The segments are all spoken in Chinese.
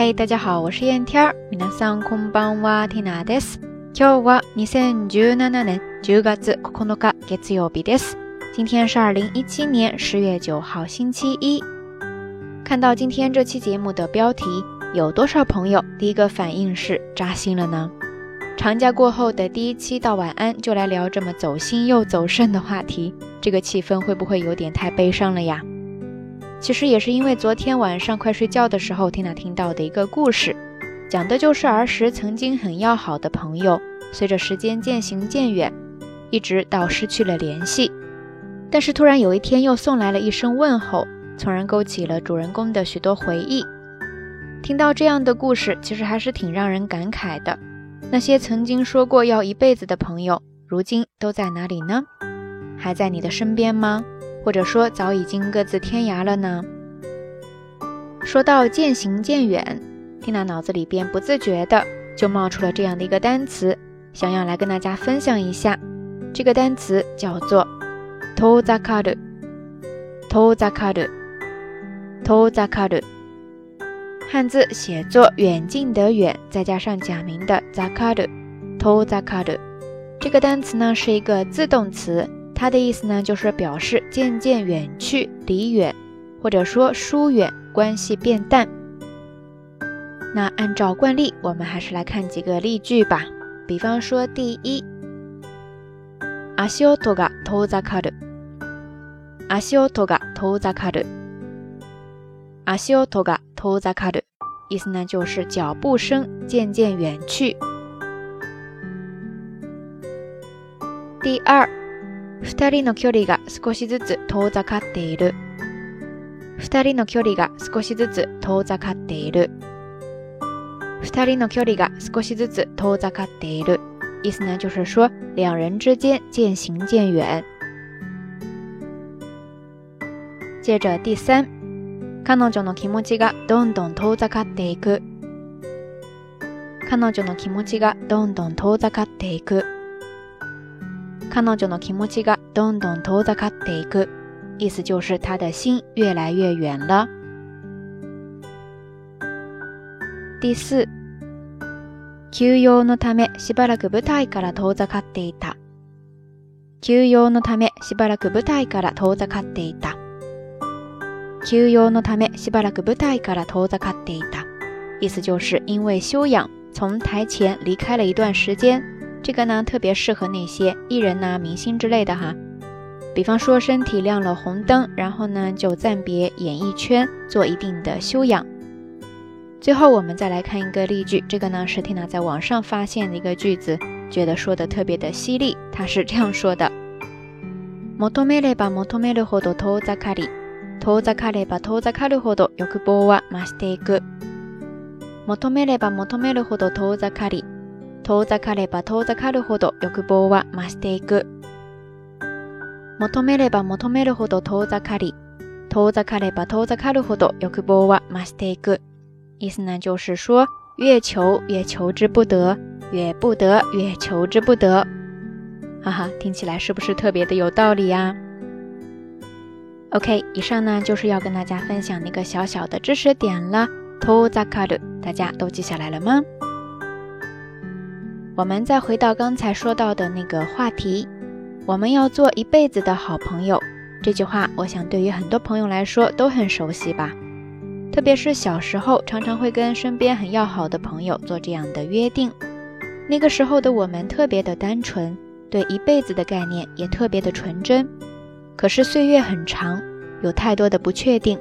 嗨，大家好，我是燕天。皆さんこんばんは、ディナーです。今日は二千十七年十月九日月曜日です。今天是二零一七年十月九号星期一。看到今天这期节目的标题，有多少朋友第一个反应是扎心了呢？长假过后的第一期到晚安，就来聊这么走心又走肾的话题，这个气氛会不会有点太悲伤了呀？其实也是因为昨天晚上快睡觉的时候，听娜听到的一个故事，讲的就是儿时曾经很要好的朋友，随着时间渐行渐远，一直到失去了联系。但是突然有一天又送来了一声问候，从而勾起了主人公的许多回忆。听到这样的故事，其实还是挺让人感慨的。那些曾经说过要一辈子的朋友，如今都在哪里呢？还在你的身边吗？或者说，早已经各自天涯了呢。说到渐行渐远，蒂娜脑子里边不自觉的就冒出了这样的一个单词，想要来跟大家分享一下。这个单词叫做 t o z a k a d u t o z a k a d u t o z a k a d u 汉字写作“远近”的“远”，再加上假名的 z a k a d u t o z a k a d u 这个单词呢是一个自动词。它的意思呢，就是表示渐渐远去、离远，或者说疏远，关系变淡。那按照惯例，我们还是来看几个例句吧。比方说，第一，阿西奥托嘎托扎卡鲁，阿西奥托嘎托扎卡鲁，阿西奥托嘎托扎卡鲁，意思呢就是脚步声渐渐远去。第二。二人の距離が少しずつ遠ざかっている。二人の距離が少しずつ遠ざかっている。二人の距離が少しずつ遠ざかっている。意思呢就是说，两人之间渐行渐远。接着第三，彼女の気持ちがどんどん遠ざかっていく。彼女の気持ちがどんどん遠ざかっていく。看到就の気持ちがどんどん遠ざかっていく。意思就是他的心越来越远了。d i 休養のためしばらく舞台から遠ざかっていた。休養のためしばらく舞台から遠ざかっていた。休養のためしばらく舞台から遠ざかっていた。意思就是因为休养，从台前离开了一段时间。这个呢，特别适合那些艺人呐、明星之类的哈。比方说，身体亮了红灯，然后呢，就暂别演艺圈，做一定的修养。最后，我们再来看一个例句。这个呢，是 Tina 在网上发现的一个句子，觉得说的特别的犀利。他是这样说的：求めれば求めるほど遠ざかり、遠ざければ遠ざかるほど欲望は増していく。求めれば求めるほど遠ざかり。遠ざかれば遠ざかるほど欲望は増していく。求めれば求めるほど遠ざかり。遠ざかれば遠ざかるほど欲望は増していく。意思呢就是说，越求越求之不得，越不得越求之不得。哈哈，听起来是不是特别的有道理呀？OK，以上呢就是要跟大家分享那个小小的知识点了。遠ざかる，大家都记下来了吗？我们再回到刚才说到的那个话题，我们要做一辈子的好朋友。这句话，我想对于很多朋友来说都很熟悉吧。特别是小时候，常常会跟身边很要好的朋友做这样的约定。那个时候的我们特别的单纯，对一辈子的概念也特别的纯真。可是岁月很长，有太多的不确定，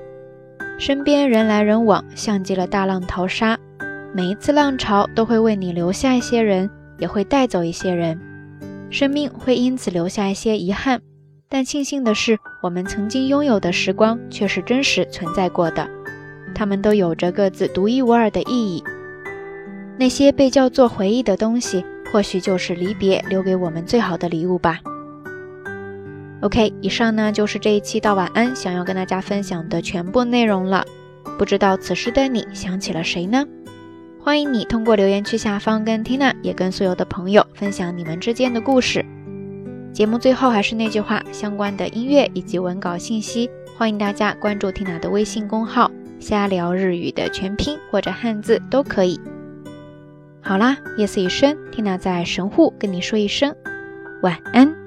身边人来人往，像极了大浪淘沙。每一次浪潮都会为你留下一些人。也会带走一些人，生命会因此留下一些遗憾。但庆幸的是，我们曾经拥有的时光却是真实存在过的，他们都有着各自独一无二的意义。那些被叫做回忆的东西，或许就是离别留给我们最好的礼物吧。OK，以上呢就是这一期到晚安想要跟大家分享的全部内容了。不知道此时的你想起了谁呢？欢迎你通过留言区下方跟 Tina 也跟所有的朋友分享你们之间的故事。节目最后还是那句话，相关的音乐以及文稿信息，欢迎大家关注 Tina 的微信公号“瞎聊日语”的全拼或者汉字都可以。好啦，夜色已深，Tina 在神户跟你说一声晚安。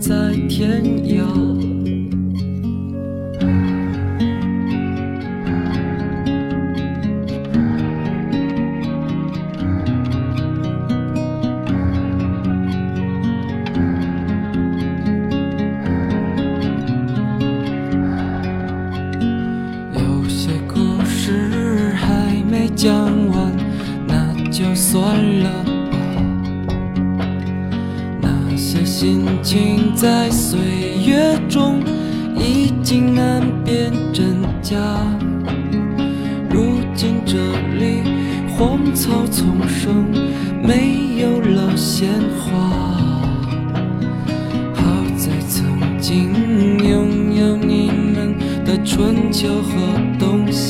在天涯，有些故事还没讲。在岁月中，已经难辨真假。如今这里荒草丛生，没有了鲜花。好在曾经拥有你们的春秋和冬夏。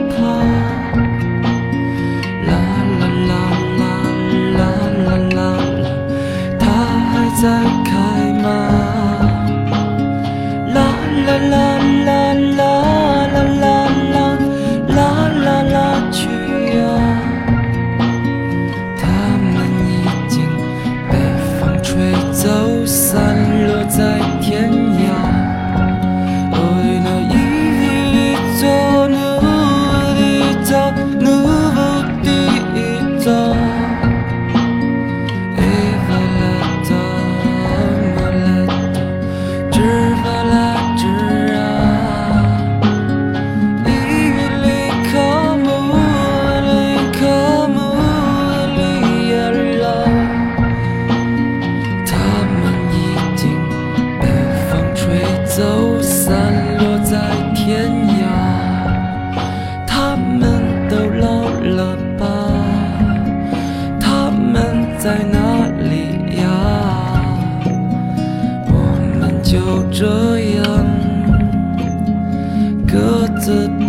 ずっと